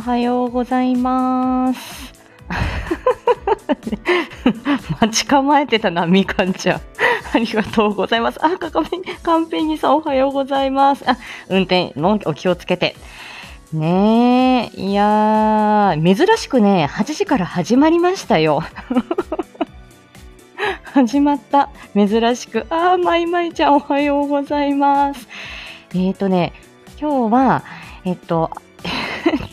おはようございます。待ち構えてたな、みかんちゃん。ありがとうございます。あ、かかめ、かんぺんにさんおはようございます。あ、運転もお気をつけて。ねえ、いやー、珍しくね、8時から始まりましたよ。始まった。珍しく。あー、まいまいちゃんおはようございます。えっ、ー、とね、今日は、えっと、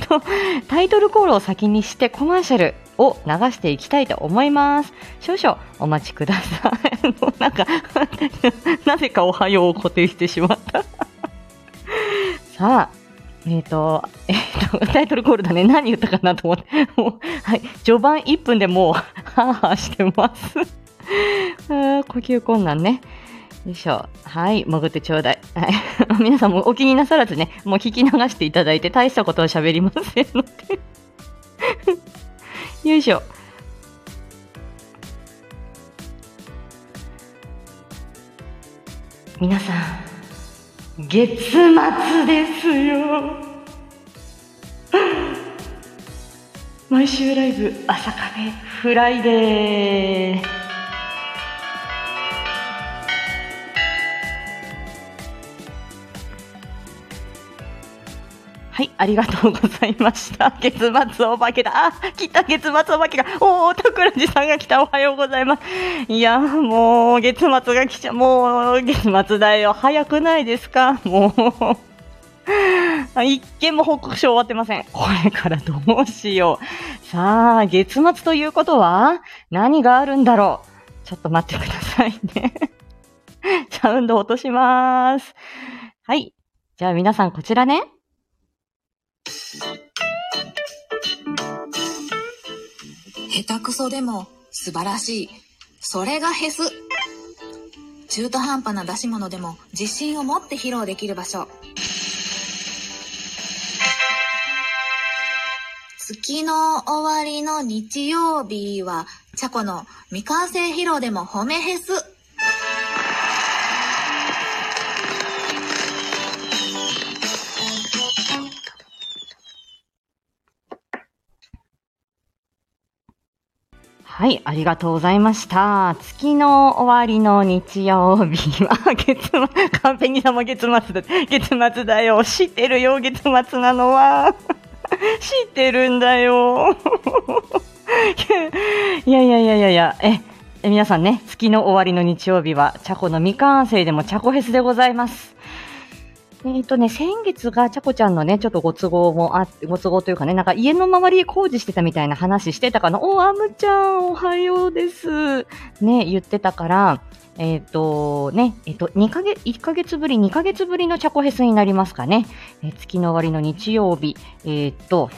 と、タイトルコールを先にしてコマーシャルを流していきたいと思います。少々お待ちください。も うなんか、なぜかおはようを固定してしまった。さあ、えっ、ー、と、えっ、ー、と、タイトルコールだね。何言ったかなと思って。もう、はい。序盤1分でもう、はぁはぁしてます。あ呼吸困難ね。よいしょ。はい。潜ってちょうだい。はい。皆さんもお気になさらずね、もう聞き流していただいて、大したことは喋りませんので。よいしょ。皆さん、月末ですよ。毎週ライブ朝亀フライデー。はい、ありがとうございました。月末お化けだ。あ、来た月末お化けが。おー、桜地さんが来た。おはようございます。いや、もう、月末が来ちゃ、もう、月末だよ。早くないですか？もう。一件も報告書終わってません。これからどうしよう。さあ、月末ということは、何があるんだろう。ちょっと待ってくださいね。サウンド落とします。はい。じゃあ皆さんこちらね。下手くそでも素晴らしい。それがヘス。中途半端な出し物でも自信を持って披露できる場所。月の終わりの日曜日は、チャコの未完成披露でも褒めヘス。はい、ありがとうございました。月の終わりの日曜日は、月末、完璧にさんも月末だ。月末だよ。知ってるよ、月末なのは。知ってるんだよ。いやいやいやいやいや、え皆さんね、月の終わりの日曜日は、チャコの未完成でもチャコフェスでございます。えっ、とね、先月がちゃこちゃんのね、ちょっとご都合もあって、ご都合というかね、なんか家の周り工事してたみたいな話してたかな。お、アムちゃん、おはようです。ね、言ってたから、えっ、と、ね、えっ、と、2ヶ月、1ヶ月ぶり、2ヶ月ぶりのチャコフェスになりますかね。えー月の終わりの日曜日、えっ、と、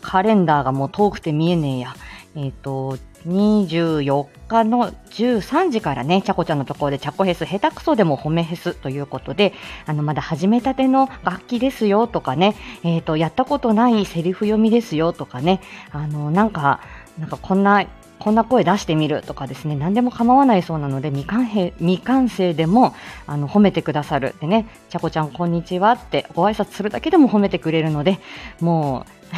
カレンダーがもう遠くて見えねえや。えっ、と、24日の13時からね、ちゃこちゃんのところでチャコヘス、下手くそでも褒めヘスということで、あの、まだ始めたての楽器ですよとかね、えっ、と、やったことないセリフ読みですよとかね、あの、なんか、なんかこんな、こんな声出してみるとかですね、何でも構わないそうなので、未完成未完成でも、あの、褒めてくださる。でね、ちゃこちゃんこんにちはってご挨拶するだけでも褒めてくれるので、もう、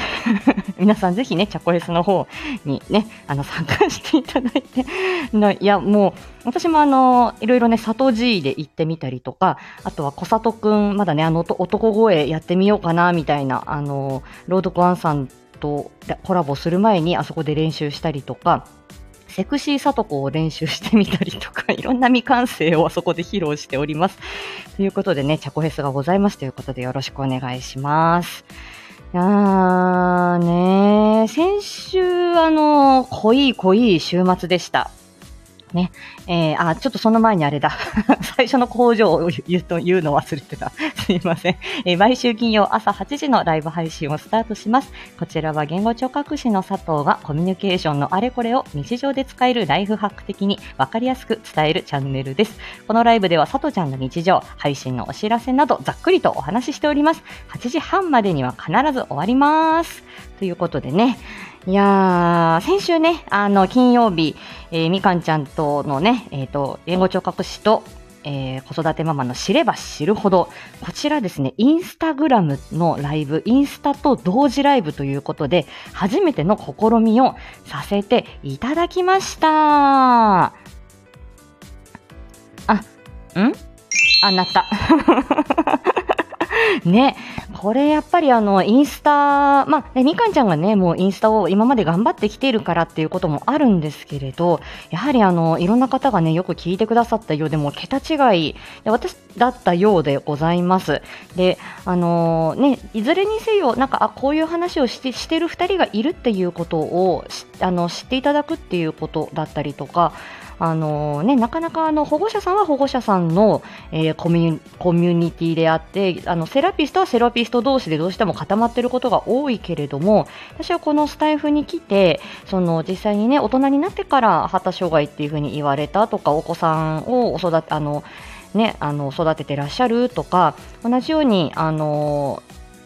皆さんぜひね、チャコレスの方にね、あの、参加していただいて、ないや、もう、私もあの、いろいろね、里 G で行ってみたりとか、あとは小里くん、まだね、あの、男声やってみようかな、みたいな、あの、朗読ワンさんとコラボする前にあそこで練習したりとか、セクシーさとこを練習してみたりとか、いろんな未完成をあそこで披露しております。ということでね、チャコフェスがございますということでよろしくお願いします。あーねー先週、あの、濃い濃い週末でした。ね。えー、あ、ちょっとその前にあれだ。最初の工場を言うと、言うの忘れてた。すいません。えー毎週金曜朝8時のライブ配信をスタートします。こちらは言語聴覚士の佐藤がコミュニケーションのあれこれを日常で使えるライフハック的にわかりやすく伝えるチャンネルです。このライブでは佐藤ちゃんの日常、配信のお知らせなどざっくりとお話ししております。8時半までには必ず終わります。ということでね。いやー、先週ね、あの、金曜日、えーみかんちゃんとのね、えっ、と、言語聴覚士と、えー子育てママの知れば知るほど、こちらですね、インスタグラムのライブ、インスタと同時ライブということで、初めての試みをさせていただきました。あ、ん？あ、なった。ね、これやっぱりあの、インスタ、まあ、ね、みかんちゃんがね、もうインスタを今まで頑張ってきているからっていうこともあるんですけれど、やはりあの、いろんな方がね、よく聞いてくださったようで、もう桁違い、で私だったようでございます。で、あのね、いずれにせよ、なんか、あ、こういう話をして、してる二人がいるっていうことを、あの、知っていただくっていうことだったりとか、あのね、なかなかあの保護者さんは保護者さんの、えーコミュコミュニティであってあのセラピストはセラピスト同士でどうしても固まってることが多いけれども私はこのスタイフに来てその実際にね大人になってから発達障害っていうふうに言われたとかお子さんを育てあのね、あの育ててらっしゃるとか同じようにあの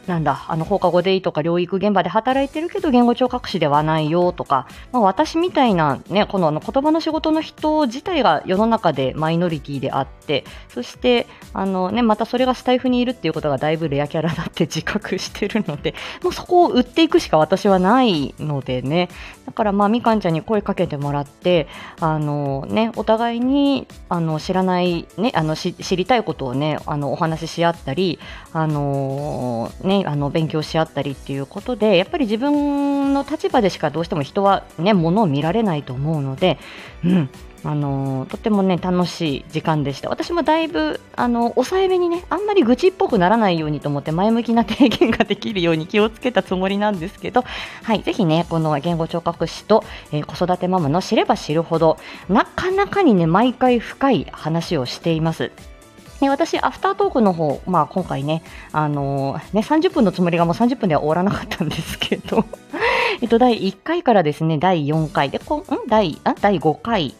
なんだ、あの放課後デイとか療育現場で働いてるけど言語聴覚士ではないよとか、まあ、私みたいな、ね、このあの言葉の仕事の人自体が世の中でマイノリティであって、そしてあの、ね、またそれがスタイフにいるっていうことがだいぶレアキャラだって自覚してるので、もうそこを売っていくしか私はないのでね、だからまあみかんちゃんに声かけてもらって、あのね、お互いにあの知らない、ね、あの知りたいことをね、あのお話しし合ったり、あのね、あの勉強し合ったりっていうことで、やっぱり自分の立場でしかどうしても人はね、ものを見られないと思うので、うん。あのとてもね、楽しい時間でした。私もだいぶ、あの、抑えめにね、あんまり愚痴っぽくならないようにと思って、前向きな提言ができるように気をつけたつもりなんですけど、はい、ぜひね、この言語聴覚士と、えー子育てママの知れば知るほど、なかなかにね、毎回深い話をしています。ね、私、アフタートークの方、まあ、今回ね、あのーね、30分のつもりがもう30分では終わらなかったんですけど、えっと、第1回からですね、第4回で、こん第あ？第5回、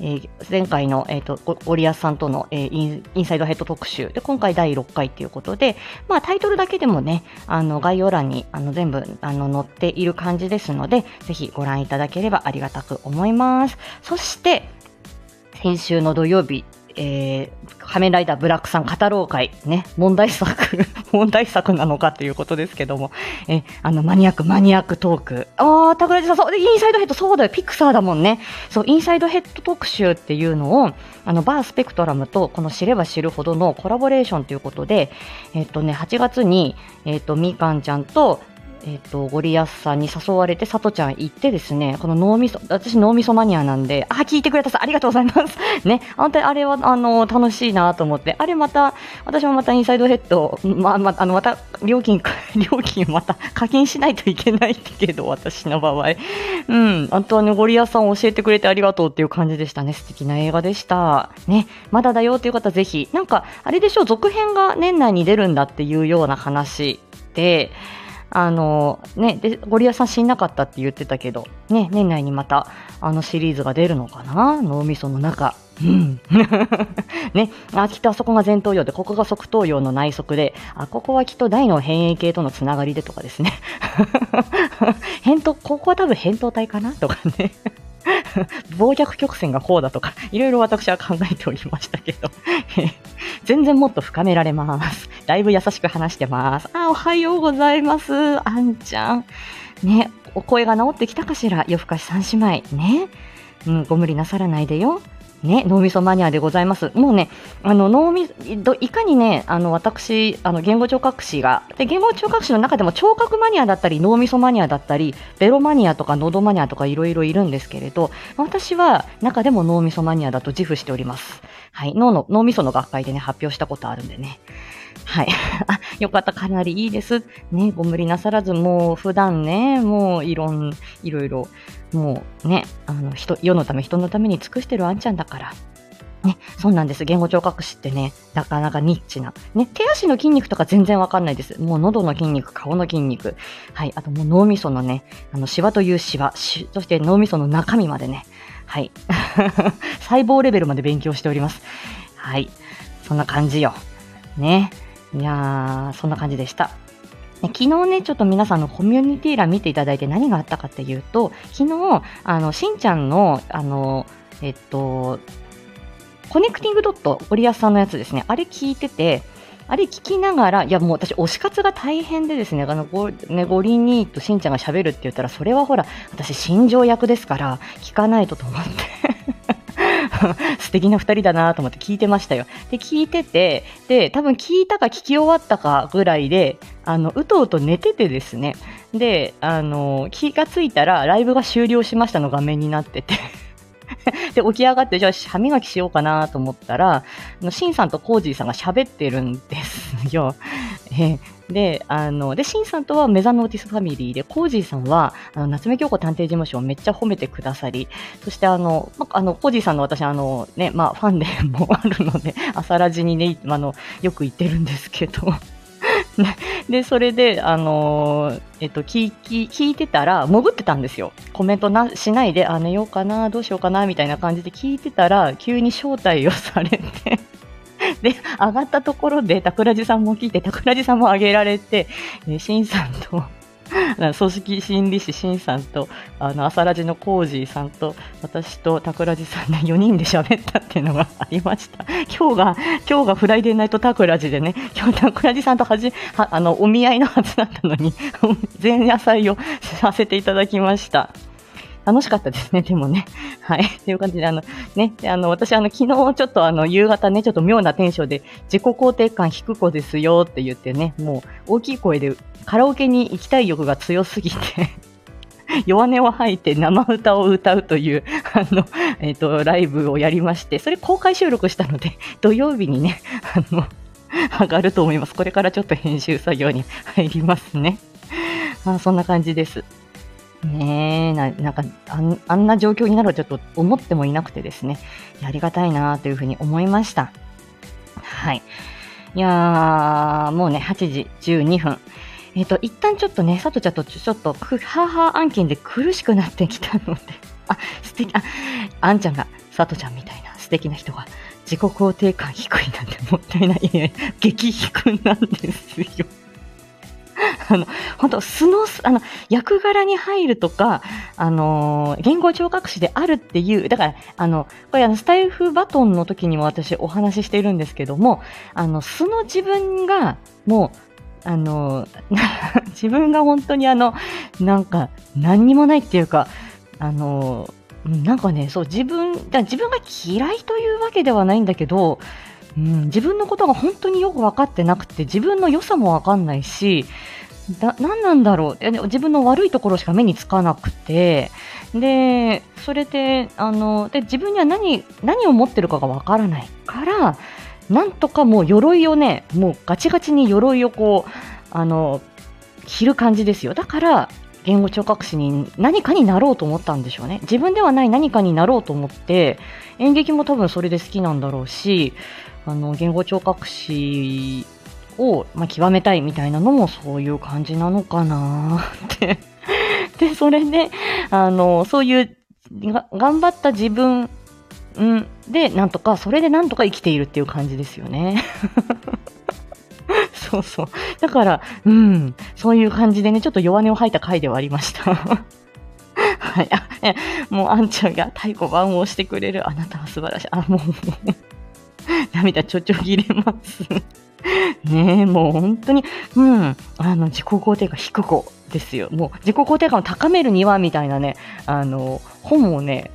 えー前回の、えっとゴゴリアスさんとの、えーインインサイドヘッド特集。で今回第6回ということで、まあ、タイトルだけでもねあの概要欄にあの全部あの載っている感じですのでぜひご覧いただければありがたく思います。そして先週の土曜日えー仮面ライダーブラックさん語ろう会、ね、問題作、問題作なのかということですけども、え、あの、マニアック、マニアックトーク。あー、桜地さん、そう、インサイドヘッド、そうだよ、ピクサーだもんね。そう、インサイドヘッド特集っていうのを、あの、バースペクトラムと、この知れば知るほどのコラボレーションということで、えっとね、8月に、えっと、みかんちゃんと、えっと、ゴリアスさんに誘われて、さとちゃん行ってですね、この脳みそ、私脳みそマニアなんで、あ、聞いてくれたさん、ありがとうございます。ね、本当にあれは、あの、楽しいなと思って、あれまた、私もまたインサイドヘッド、ま、まあ、の、また、料金、料金また課金しないといけないけど、私の場合。うん、あとはね、ゴリアスさん教えてくれてありがとうっていう感じでしたね。素敵な映画でした。ね、まだだよっていう方ぜひ、なんか、あれでしょう、続編が年内に出るんだっていうような話で、あのね、でゴリアさん死んなかったって言ってたけど、ね、年内にまたあのシリーズが出るのかな？脳みその中。うん。ね、あ、きっとあそこが前頭葉で、ここが側頭葉の内側で、あ、ここはきっと大の変異系とのつながりでとかですね。扁桃、ここは多分扁桃体かな？とかね。傍逆曲線がこうだとか、いろいろ私は考えておりましたけど、全然もっと深められます。だいぶ優しく話してます。あ、おはようございます。あんちゃん。ね、お声が治ってきたかしら？夜更かし三姉妹。ね。うん、ご無理なさらないでよ。ね、脳みそマニアでございます。もうね、あの、脳み、どいかにね、あの、私、あの、言語聴覚士が、で、言語聴覚士の中でも聴覚マニアだったり、脳みそマニアだったり、ベロマニアとか喉マニアとかいろいろいるんですけれど、私は中でも脳みそマニアだと自負しております。はい、脳の、脳みその学会でね、発表したことあるんでね。はい。あ、よかった。かなりいいです。ね、ご無理なさらず、もう普段ね、もういろん、いろいろ、もうね、あの、人、世のため、人のために尽くしてるあんちゃんだから。ね、そうなんです。言語聴覚士ってね、なかなかニッチな。ね、手足の筋肉とか全然わかんないです。もう喉の筋肉、顔の筋肉。はい。あともう脳みそのね、あの、シワというシワ、しそして脳みその中身までね。はい。細胞レベルまで勉強しております。はい。そんな感じよ。ね。いやー、そんな感じでした。昨日ね、ちょっと皆さんのコミュニティ欄見ていただいて何があったかっていうと、昨日、あの、しんちゃんの、あの、えっと、 Connecting Dot、ゴリアスさんのやつですね。あれ聞いてて、あれ聞きながら、いやもう私、推し活が大変でですね、あの、ご、ね、ゴリニーとしんちゃんが喋るって言ったら、それはほら、私、心情役ですから、聞かないとと思って 素敵な2人だなと思って聞いてましたよ。で、聞いてて、で、多分聞いたか聞き終わったかぐらいで、あの、うとうと寝ててですね。で、あの、気がついたら、ライブが終了しましたの画面になっててで、起き上がって、じゃあ歯磨きしようかなと思ったら、シンさんとコージーさんが喋ってるんですよ。で、あの、で、シンさんとはメザノーティスファミリーで、コージーさんは、あの、夏目京子探偵事務所をめっちゃ褒めてくださり、そしてあの、ま、あの、コージーさんの私、あの、ね、まあ、ファンでもあるので、朝ラジにね、あの、よく言ってるんですけど、で、それで、あのー、えっと、聞き、聞いてたら、潜ってたんですよ。コメントな、しないで、あ、寝ようかな、どうしようかな、みたいな感じで聞いてたら、急に招待をされて で、上がったところで、桜地さんも聞いて、桜地さんも上げられて、えしんさんと、組織心理師しんさんと、あの、朝ラジのコージーさんと、私とタクラジさんで4人で喋ったっていうのがありました。今日が、今日がフライデーナイトタクラジでね、今日タクラジさんとはじ、は、あの、お見合いのはずだったのに、前夜祭をさせていただきました。楽しかったですね、でもね。はい。という感じで、あの、ね、あの、私、あの、昨日ちょっとあの、夕方ね、ちょっと妙なテンションで、自己肯定感低子ですよって言ってね、もう、大きい声でカラオケに行きたい欲が強すぎて 弱音を吐いて生歌を歌うという、あの、えっ、ー、と、ライブをやりまして、それ公開収録したので、土曜日にね、あの、上がると思います。これからちょっと編集作業に入りますね。あそんな感じです。ねえ、ななんかあん、あんな状況になるとちょっと思ってもいなくてですね、ありがたいなというふうに思いました。はい。いやー、もうね、8時12分。えっ、ー、と、一旦ちょっとね、さとちゃんとちょっと、はーはー案件で苦しくなってきたので、あ、素敵、あ、あんちゃんが、さとちゃんみたいな素敵な人が、自己肯定感低いなんてもったいない。いや激低なんですよ。あの、本当素の、あの、役柄に入るとか、あの、言語聴覚士であるっていう、だから、あの、これあの、スタイフバトンの時にも私お話ししているんですけども、あの、素の自分が、もう、あの、自分が本当にあの、なんか、何にもないっていうか、あの、なんかね、そう、自分、だ自分が嫌いというわけではないんだけど、うん、自分のことが本当によく分かってなくて、自分の良さも分かんないし、だ何なんだろう。自分の悪いところしか目につかなくて。でそれであので自分には何何を持ってるかがわからないからなんとかもう鎧をねもうガチガチに鎧をこうあの着る感じですよ。だから言語聴覚士に何かになろうと思ったんでしょうね。自分ではない何かになろうと思って演劇も多分それで好きなんだろうしあの言語聴覚士を、まあ、極めたいみたいなのもそういう感じなのかなって。で、それで、あの、そういうが頑張った自分、んで、なんとか、それでなんとか生きているっていう感じですよね。そうそう。だから、うん、そういう感じでね、ちょっと弱音を吐いた回ではありました。はい。あ、もう、あんちゃんが太鼓判を押してくれる。あなたは素晴らしい。あ、もう、涙ちょちょぎれます。ねえ、もう本当に、うん、あの、自己肯定感低子ですよ。もう、自己肯定感を高めるには、みたいなね、あの、本をね、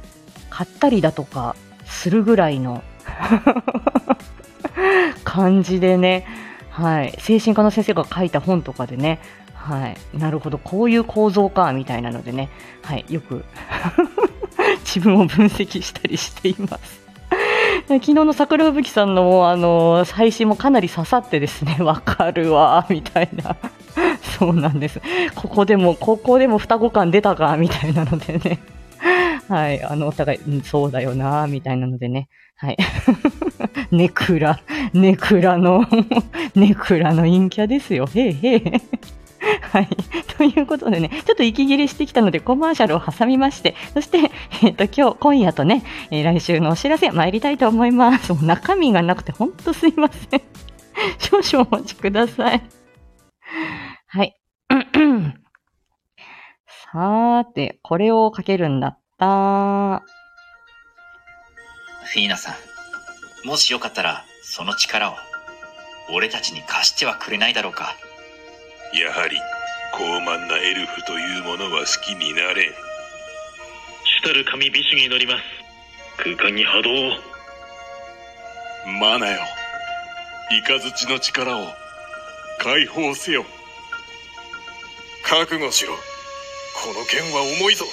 買ったりだとか、するぐらいの 感じでね、はい、精神科の先生が書いた本とかでね、はい、なるほど、こういう構造か、みたいなのでね、はい、よく 自分を分析したりしています。昨日の桜吹雪さんのあの配信もかなり刺さってですね、わかるわ、みたいな。そうなんです。ここでも、ここでも双子感出たか、みたいなのでね。はい。あの、お互い、そうだよな、みたいなのでね。はい。ネクラ、ネクラのネクラの陰キャですよ。へえへえ。はい。ということでね、ちょっと息切れしてきたのでコマーシャルを挟みまして、そして、えっ、ー、と、今日、今夜とね、えー、来週のお知らせ参りたいと思います。もう中身がなくてほんとすいません。少々お待ちください。はい。さーて、これをかけるんだった。フィーナさん、もしよかったら、その力を、俺たちに貸してはくれないだろうか。やはり傲慢なエルフというものは好きになれ。主たる神ビシュに乗ります。空間に波動。を。マナよ。雷の力を。解放せよ。覚悟しろこの剣は重いぞ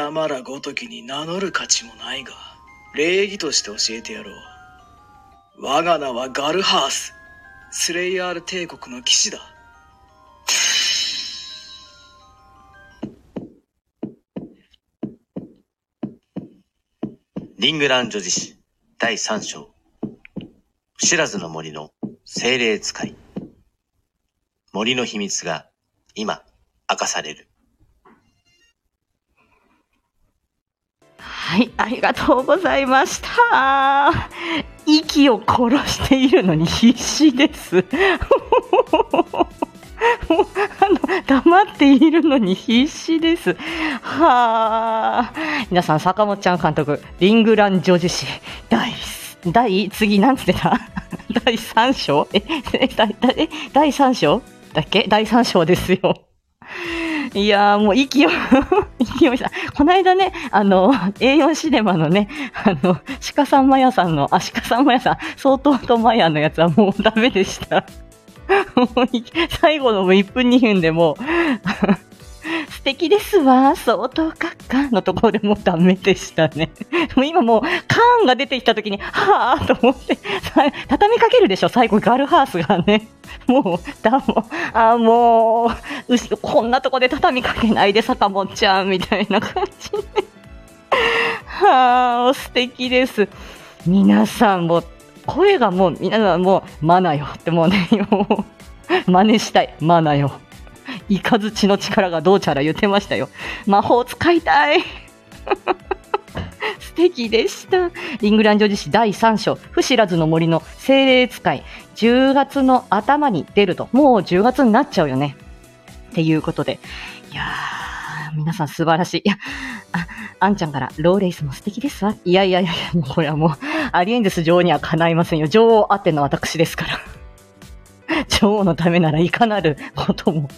貴様らごときに名乗る価値もないが礼儀として教えてやろう。我が名はガルハース。スレイヤール帝国の騎士だ。リングラン女子史第3章。不知らずの森の精霊使い。森の秘密が今明かされる。はい、ありがとうございました。息を殺しているのに必死です。も うあの黙っているのに必死です。はあ。皆さん、坂本ちゃん監督、リングラン女子史、第、第、次、なんつってた？第3章？え、え、え第3章？だっけ？第3章ですよ。いやーもう息を、息をした。この間ね、あの、A4 シネマのね、あの、鹿さんまやさんの、あ、鹿さんまやさん、相当とまやのやつはもう ダメでした。最後のも1分2分でもう、素敵ですわ、相当閣下のところでもうダメでしたね。もう今もう、カーンが出てきた時に、はぁーと思って、畳みかけるでしょ、最後ガルハースがね。もう、だも、あもう、うこんなとこで畳みかけないで、坂本ちゃん、みたいな感じで。はあ、素敵です。皆さんも、声がもう、皆さんもう、マナよってもうね、もう、真似したい、マナよ。イカズチの力がどうちゃら言ってましたよ。魔法使いたい。素敵でした。リングランド女子第3章、不知らずの森の精霊使い、10月の頭に出ると、もう10月になっちゃうよね。っていうことで、いやー、皆さん素晴らしい。いや、あ、あんちゃんから、ローレイスも素敵ですわ。いやいやいや、もうこれはもう、アリエンデス女王にはかないませんよ。女王あっての私ですから。女王のためならいかなることも、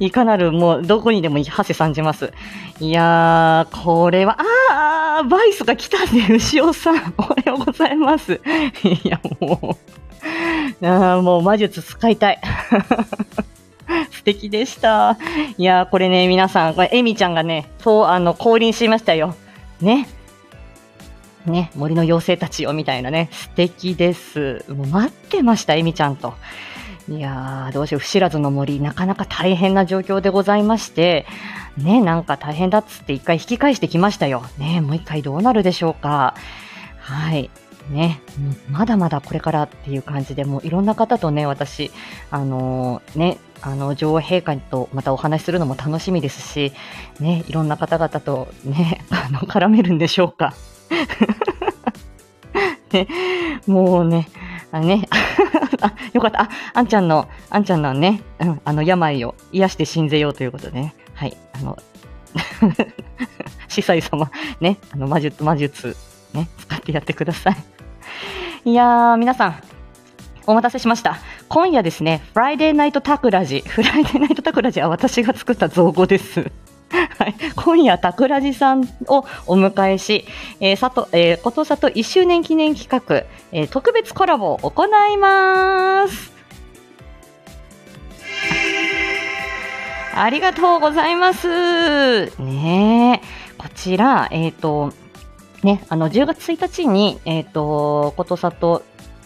いかなる、もう、どこにでも馳せ参じます。いやー、これは、あー、バイスが来たね、牛尾さん。おはようございます。いや、もう、あーもう魔術使いたい。素敵でした。いや、これね、皆さん、これ、エミちゃんがね、そう、あの、降臨しましたよ。ね。ね、森の妖精たちよ、みたいなね。素敵です。もう待ってました、エミちゃんと。いやー、どうしよう、不知らずの森、なかなか大変な状況でございまして、ね、なんか大変だっつって一回引き返してきましたよ。ね、もう一回どうなるでしょうか。はい。ね、うんまだまだこれからっていう感じで、もういろんな方とね、私、あのーね、あの、女王陛下とまたお話しするのも楽しみですし、ね、いろんな方々とね、あの、絡めるんでしょうか。ね、もうね、あね、あ、よかった。あ、あんちゃんの、あんちゃんのね、うん、あの、病を癒して信ぜようということでね。はい、あの、司祭様、ね、あの、魔術、魔術、ね、使ってやってください。いやー、皆さん、お待たせしました。今夜ですね、 Friday Night タクラジ。 Friday Night タクラジは私が作った造語です。はい、今夜、タクラジさんをお迎えし、えー、さと、えー、ことさと1周年記念企画、えー特別コラボを行います。ありがとうございます。ね、こちら、えっ、と、ね、あの、10月1日に、えっ、と、ことさと、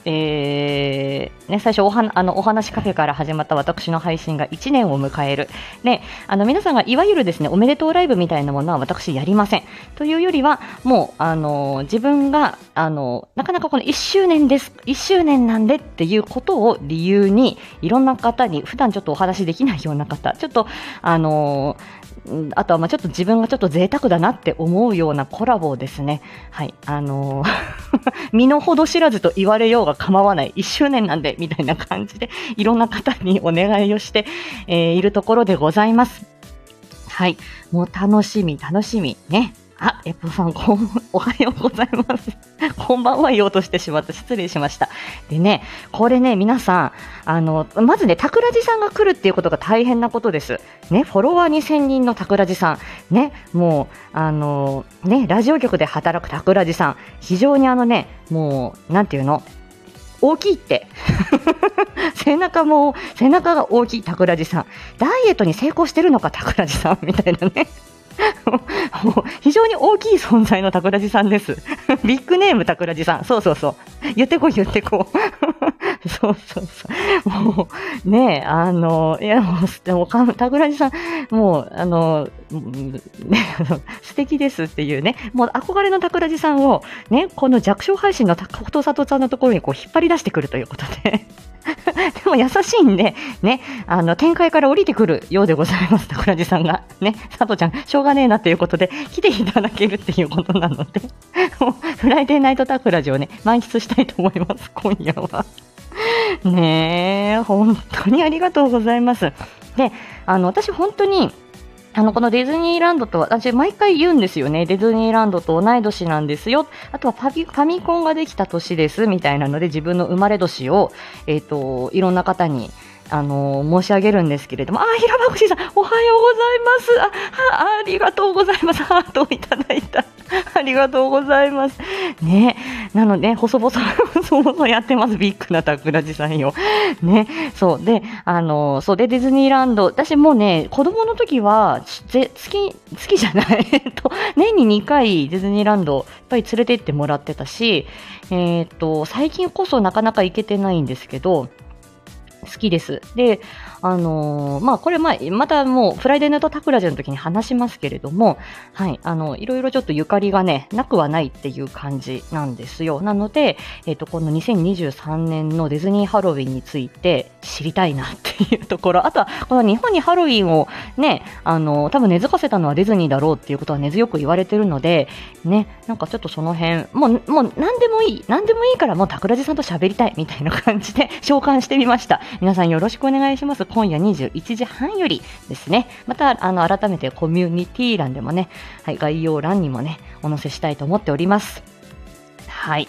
えーね、最初おはあのお話カフェから始まった私の配信が1年を迎える、ね、あの皆さんがいわゆるですねおめでとうライブみたいなものは私やりません。というよりはもうあの自分があのなかなかこの1周年です1周年なんでっていうことを理由にいろんな方に普段ちょっとお話しできないような方ちょっとあのあとはまあちょっと自分がちょっと贅沢だなって思うようなコラボをですね、はい、あのー身の程知らずと言われようが構わない、1周年なんで、みたいな感じで、いろんな方にお願いをして、えーいるところでございます。はい。もう楽しみ、楽しみ。ね。あ、エポさん、こん、おはようございます。こんばんは言おうとしてしまった。失礼しました。でね、これね、皆さん、あの、まずね、桜地さんが来るっていうことが大変なことです。ね、フォロワー2000人の桜地さん。ね、もう、あの、ね、ラジオ局で働く桜地さん。非常にあのね、もう、なんていうの？大きいって。背中も、背中が大きい桜地さん。ダイエットに成功してるのか、桜地さん？みたいなね。非常に大きい存在の桜地さんです。ビッグネーム桜地さん。そうそうそう。言ってこい言ってこう。そうそうそう。もう、ねえ、あの、いや、もう、でも、桜地さん、もう、あの、ね、素敵ですっていうね、もう憧れの桜地さんを、ね、この弱小配信のことさとさんのところにこう引っ張り出してくるということで。でも優しいんで、ね、あの、展開から降りてくるようでございます、桜地さんが。ね、佐藤ちゃん、しょうがねえなということで、来ていただけるっていうことなので、も うフライデーナイトタクラジをね、満喫したいと思います、今夜は。ねえ、本当にありがとうございます。で、あの、私本当に、あの、このディズニーランドと、私毎回言うんですよね。ディズニーランドと同い年なんですよ。あとはファミコンができた年です、みたいなので、自分の生まれ年を、えっ、と、いろんな方に、あの申し上げるんですけれども、あ、平場口さん、おはようございます。あ、あありがとうございます。ハートをいただいた。ありがとうございます。ね。なので、細々、細々やってます。ビッグな桜地さんよ。ね。そう。で、あの、そうで、ディズニーランド、私もうね、子供の時は、ぜ月、月じゃない、えっと、年に2回ディズニーランド、やっぱり連れて行ってもらってたし、えっと、最近こそなかなか行けてないんですけど、好きです。で、あのーまあ、これ、まあ、またもう、フライデーナイトタクラジの時に話しますけれども、はい、あの、いろいろちょっとゆかりがね、なくはないっていう感じなんですよ。なので、えっ、と、この2023年のディズニーハロウィンについて知りたいなっていうところ、あとは、この日本にハロウィンをね、あの、多分根付かせたのはディズニーだろうっていうことは根強く言われてるので、ね、なんかちょっとその辺、もう、もう何でもいい、何でもいいからもう桜地さんと喋りたいみたいな感じで召喚してみました。皆さんよろしくお願いします。今夜21時半よりですね。また、あの、改めてコミュニティ欄でもね、はい、概要欄にもね、お載せしたいと思っております。はい。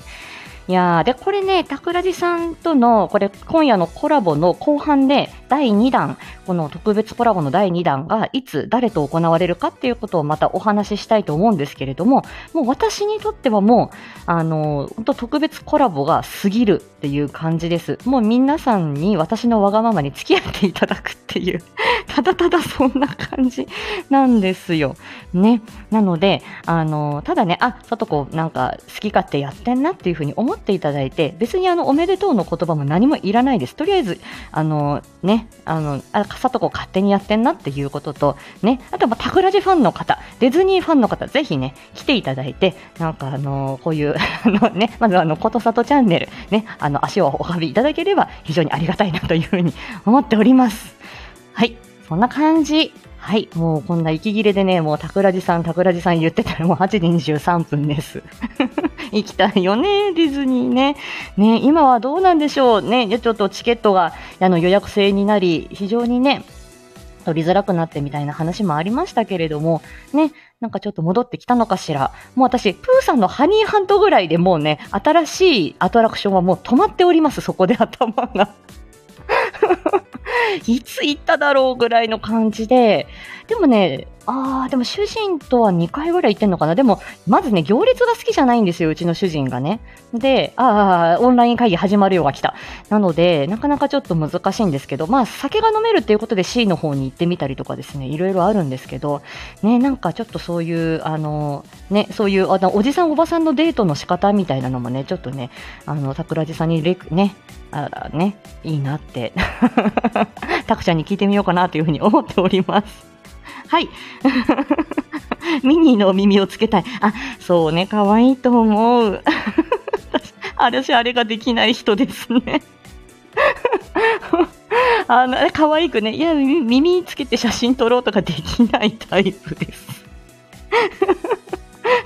いやで、これね、桜地さんとの、これ、今夜のコラボの後半で、第2弾、この特別コラボの第2弾が、いつ、誰と行われるかっていうことをまたお話ししたいと思うんですけれども、もう私にとってはもう、あの、本当特別コラボが過ぎるっていう感じです。もう皆さんに私のわがままに付き合っていただくっていう、ただただそんな感じなんですよ。ね。なので、あの、ただね、あ、さとこなんか好き勝手やってんなっていうふうに思っていただいて、別にあの、おめでとうの言葉も何もいらないです。とりあえず、あの、ね、あの、あ、さとこ勝手にやってんなっていうことと、ね、あとは、まあ、タクラジファンの方、ディズニーファンの方、ぜひね、来ていただいて、なんかあの、こういう、あのね、まずあの、ことさとチャンネル、ね、あの、足をお運びいただければ、非常にありがたいなというふうに思っております。はい、そんな感じ。はい。もうこんな息切れでね、もう桜地さん、桜地さん言ってたらもう8時23分です。行きたいよね、ディズニーね。ね、今はどうなんでしょうね。ちょっとチケットがあの予約制になり、非常にね、取りづらくなってみたいな話もありましたけれども、ね、なんかちょっと戻ってきたのかしら。もう私、プーさんのハニーハントぐらいでもうね、新しいアトラクションはもう止まっております、そこで頭が。いつ行っただろうぐらいの感じで、でもね、ああ、でも主人とは2回ぐらい行ってんのかな。でも、まずね、行列が好きじゃないんですよ、うちの主人がね。で、ああ、オンライン会議始まるよが来た。なので、なかなかちょっと難しいんですけど、まあ、酒が飲めるっていうことで C の方に行ってみたりとかですね、いろいろあるんですけど、ね、なんかちょっとそういう、あの、ね、そういう、あの、おじさんおばさんのデートの仕方みたいなのもね、ちょっとね、あの、桜地さんにレク、ね、あらね、いいなって、タクちゃんに聞いてみようかなというふうに思っております。はい。ミニーの耳をつけたい。あ、そうね、可愛いと思う。私、あれができない人ですね。あの、可愛くね、いや、耳耳つけて写真撮ろうとかできないタイプです。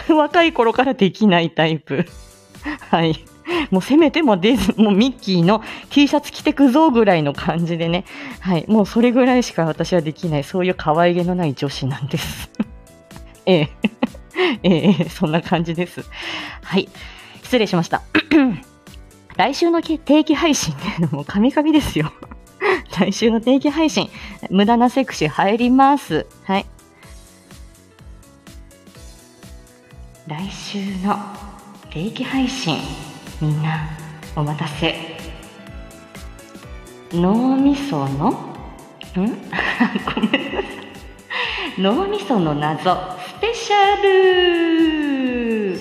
若い頃からできないタイプ。はい。もうせめてもデズ、もうミッキーの T シャツ着てくぞぐらいの感じでね。はい。もうそれぐらいしか私はできない、そういう可愛げのない女子なんです。ええ。ええ、そんな感じです。はい。失礼しました。来週の定期配信ね、もうカミカミですよ。来週の定期配信、無駄なセクシー入ります。はい。来週の定期配信、みんなお待たせ。脳みその、ん？ごめんなさい。脳みその謎スペシャル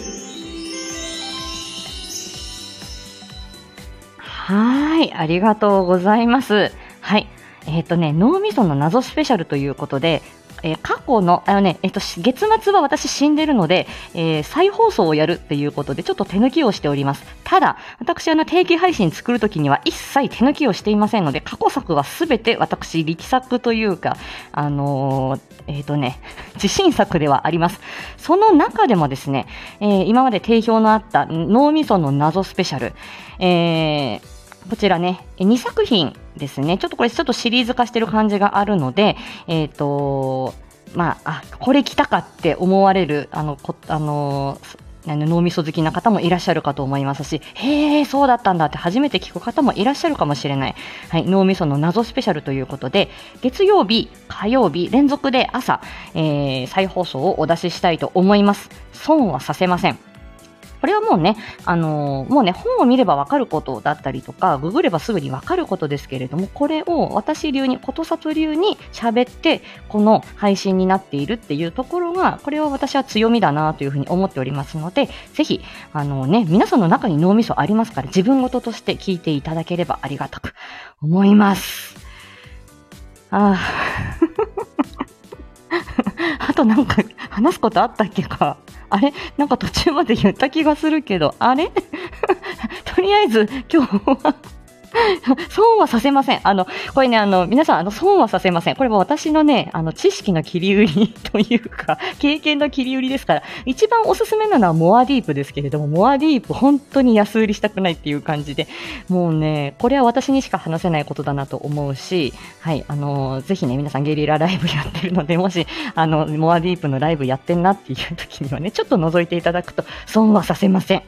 はい、ありがとうございます。はい。えっ、とね、脳みその謎スペシャルということで、えー過去の、あのね、えっ、と、月末は私死んでるので、えー再放送をやるっていうことで、ちょっと手抜きをしております。ただ、私、あの、定期配信作るときには一切手抜きをしていませんので、過去作はすべて私、力作というか、あのーえっ、とね、自信作ではあります。その中でもですね、え今まで定評のあった脳みその謎スペシャル、えーこちらね、2作品ですね。ちょっとこれちょっとシリーズ化してる感じがあるので、えっ、と、まあ、あ、これ来たかって思われる、あの、こあのーあの脳みそ好きな方もいらっしゃるかと思いますし、へえ、そうだったんだって初めて聞く方もいらっしゃるかもしれない。はい、脳みその謎スペシャルということで、月曜日、火曜日、連続で朝、えー再放送をお出ししたいと思います。損はさせません。これはもうね、あのーもうね、本を見ればわかることだったりとか、ググればすぐにわかることですけれども、これを私流に、ことさと流に喋って、この配信になっているっていうところが、これは私は強みだなというふうに思っておりますので、ぜひ、あのね、皆さんの中に脳みそありますから、自分事として聞いていただければありがたく思います。ああ。あとなんか話すことあったっけか？あれ？なんか途中まで言った気がするけど、あれ？とりあえず今日は 損はさせません。あの、これね、あの、皆さん、あの、損はさせません。これも私のね、あの、知識の切り売りというか、経験の切り売りですから、一番おすすめなのはモアディープですけれども、モアディープ本当に安売りしたくないっていう感じで、もうね、これは私にしか話せないことだなと思うし、はい、あの、ぜひね、皆さんゲリラライブやってるので、もし、あの、モアディープのライブやってんなっていう時にはね、ちょっと覗いていただくと、損はさせません。よ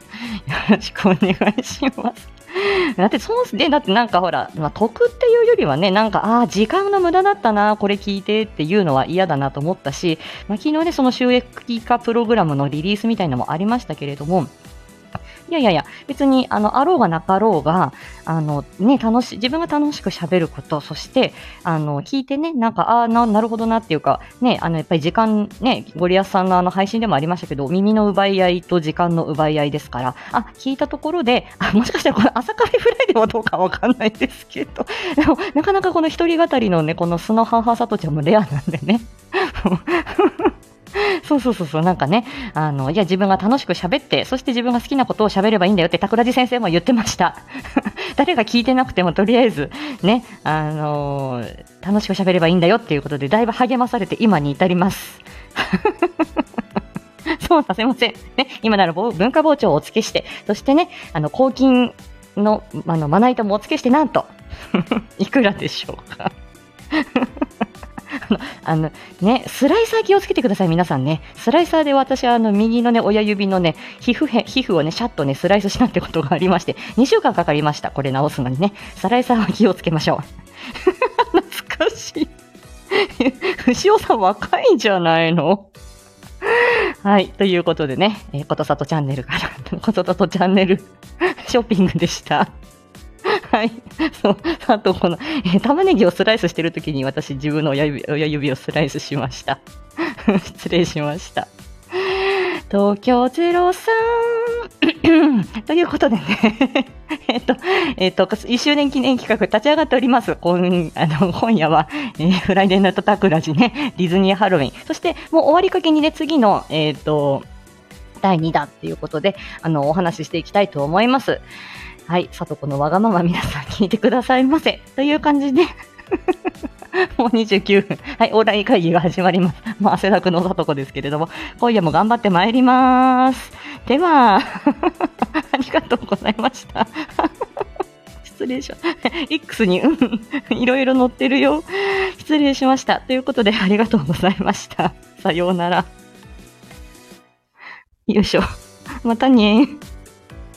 ろしくお願いします。だって、そうで、だってなんかほら、まあ、得っていうよりはね、なんか、ああ、時間の無駄だったな、これ聞いてっていうのは嫌だなと思ったし、まあ、昨日ね、その収益化プログラムのリリースみたいなのもありましたけれども、いやいやいや、別に、あの、あろうがなかろうが、あの、ね、楽し、自分が楽しく喋ること、そして、あの、聞いてね、なんか、ああ、な、るほどなっていうか、ね、あの、やっぱり時間、ね、ゴリアスさんのあの配信でもありましたけど、耳の奪い合いと時間の奪い合いですから、あ、聞いたところで、あ、もしかしたらこの朝カフェ Friday はどうかわかんないですけど、でも、なかなかこの一人語りのね、この素の母さとちゃんもレアなんでね。そうそうそうそう、なんかね、あの、いや、自分が楽しく喋って、そして自分が好きなことを喋ればいいんだよって、桜地先生も言ってました。誰が聞いてなくても、とりあえず、ね、あのー楽しく喋ればいいんだよっていうことで、だいぶ励まされて今に至ります。そうさせません。ね、今なら文化包丁をお付けして、そしてね、あの、抗菌の、あの、まな板もお付けして、なんと、いくらでしょうか。あのね、スライサー気をつけてください、皆さんね。スライサーで私はあの右のね、親指のね、皮膚へ皮膚をね、シャッとね、スライスしたってことがありまして、2週間かかりました。これ直すのにね。スライサーは気をつけましょう。懐かしい。牛尾さん若いんじゃないの？はい。ということでね、えーことさとチャンネルから、ことさとチャンネルショッピングでした。はい。そう。あと、この、え玉ねぎをスライスしてるときに私自分の親指親指をスライスしました。失礼しました。東京03 ということでね、えっと、えっと、1周年記念企画立ち上がっております。今あの今夜は、えーフライデーナイトタクラジね、ディズニーハロウィン。そして、もう終わりかけにね、次の、えっと、第2弾っていうことで、あの、お話ししていきたいと思います。はい、さとこのわがまま皆さん聞いてくださいませ。という感じで、もう29分。はい、オーライン会議が始まります。もう汗だくのさとこですけれども、今夜も頑張ってまいります。では、ありがとうございました。失礼しました。X に、うん、いろいろ載ってるよ。失礼しました。ということで、ありがとうございました。さようなら。よいしょ。またね